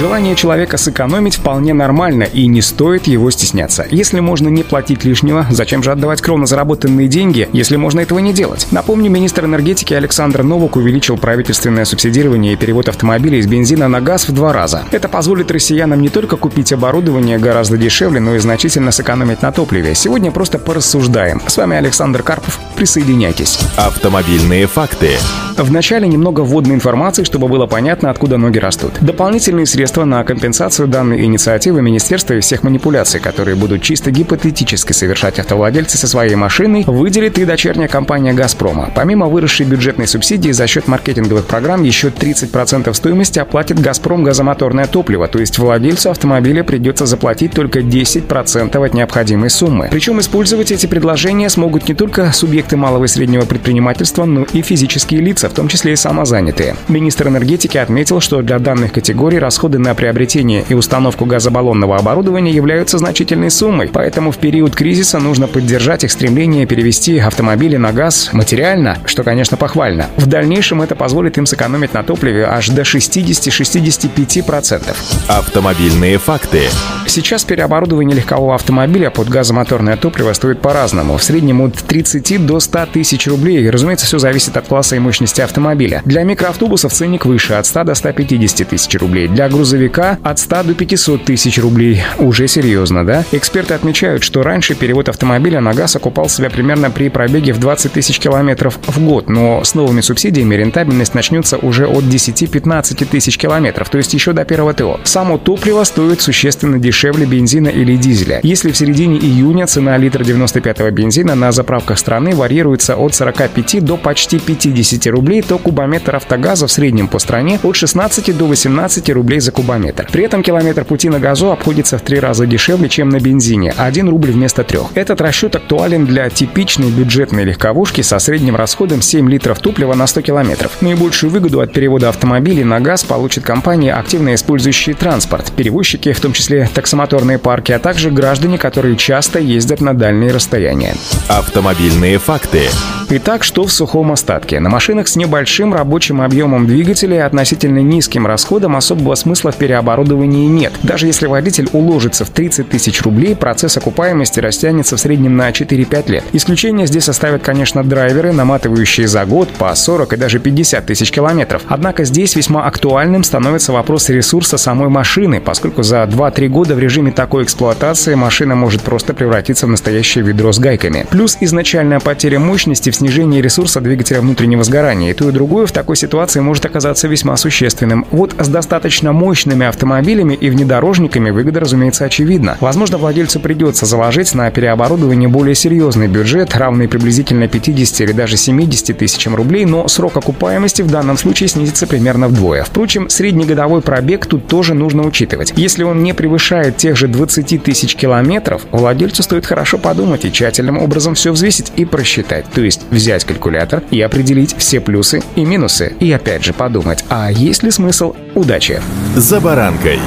Желание человека сэкономить вполне нормально и не стоит его стесняться. Если можно не платить лишнего, зачем же отдавать кровно заработанные деньги, если можно этого не делать? Напомню, министр энергетики Александр Новок увеличил правительственное субсидирование и перевод автомобилей из бензина на газ в два раза. Это позволит россиянам не только купить оборудование гораздо дешевле, но и значительно сэкономить на топливе. Сегодня просто порассуждаем. С вами Александр Карпов. Присоединяйтесь. Автомобильные факты. Вначале немного вводной информации, чтобы было понятно, откуда ноги растут. Дополнительные средства на компенсацию данной инициативы министерства и всех манипуляций, которые будут чисто гипотетически совершать автовладельцы со своей машиной, выделит и дочерняя компания «Газпрома». Помимо выросшей бюджетной субсидии за счет маркетинговых программ еще 30% стоимости оплатит «Газпром» газомоторное топливо, то есть владельцу автомобиля придется заплатить только 10% от необходимой суммы. Причем использовать эти предложения смогут не только субъекты малого и среднего предпринимательства, но и физические лица, в том числе и самозанятые. Министр энергетики отметил, что для данных категорий расходы на приобретение и установку газобаллонного оборудования являются значительной суммой, поэтому в период кризиса нужно поддержать их стремление перевести автомобили на газ материально, что, конечно, похвально. В дальнейшем это позволит им сэкономить на топливе аж до 60-65%. Автомобильные факты. Сейчас переоборудование легкового автомобиля под газомоторное топливо стоит по-разному. В среднем от 30 до 100 тысяч рублей. разумеется, все зависит от класса и мощности автомобиля. Для микроавтобусов ценник выше, от 100 до 150 тысяч рублей. Для грузовика от 100 до 500 тысяч рублей. Уже серьезно, да? Эксперты отмечают, что раньше перевод автомобиля на газ окупал себя примерно при пробеге в 20 тысяч километров в год, но с новыми субсидиями рентабельность начнется уже от 10-15 тысяч километров, то есть еще до первого ТО. Само топливо стоит существенно дешевле бензина или дизеля. Если в середине июня цена литра 95-го бензина на заправках страны варьируется от 45 до почти 50 рублей, то кубометр автогаза в среднем по стране от 16 до 18 рублей за кубометр. При этом километр пути на газу обходится в три раза дешевле, чем на бензине – 1 рубль вместо 3. Этот расчет актуален для типичной бюджетной легковушки со средним расходом 7 литров топлива на 100 километров. Наибольшую выгоду от перевода автомобилей на газ получат компании, активно использующие транспорт, перевозчики, в том числе таксомоторные парки, а также граждане, которые часто ездят на дальние расстояния. Автомобильные факты. Итак, что в сухом остатке? На машинах с небольшим рабочим объемом двигателя и относительно низким расходом особого смысла в переоборудовании нет. Даже если водитель уложится в 30 тысяч рублей, процесс окупаемости растянется в среднем на 4-5 лет. Исключение здесь составят, конечно, драйверы, наматывающие за год по 40 и даже 50 тысяч километров. Однако здесь весьма актуальным становится вопрос ресурса самой машины, поскольку за 2-3 года в режиме такой эксплуатации машина может просто превратиться в настоящее ведро с гайками. Плюс изначальная потеря мощности в снижение ресурса двигателя внутреннего сгорания. И то, и другое в такой ситуации может оказаться весьма существенным. Вот с достаточно мощными автомобилями и внедорожниками выгода, разумеется, очевидна. Возможно, владельцу придется заложить на переоборудование более серьезный бюджет, равный приблизительно 50 или даже 70 тысячам рублей, но срок окупаемости в данном случае снизится примерно вдвое. Впрочем, среднегодовой пробег тут тоже нужно учитывать. Если он не превышает тех же 20 тысяч километров, владельцу стоит хорошо подумать и тщательным образом все взвесить и просчитать. То есть взять калькулятор и определить все плюсы и минусы. И опять же подумать, а есть ли смысл удачи? За баранкой.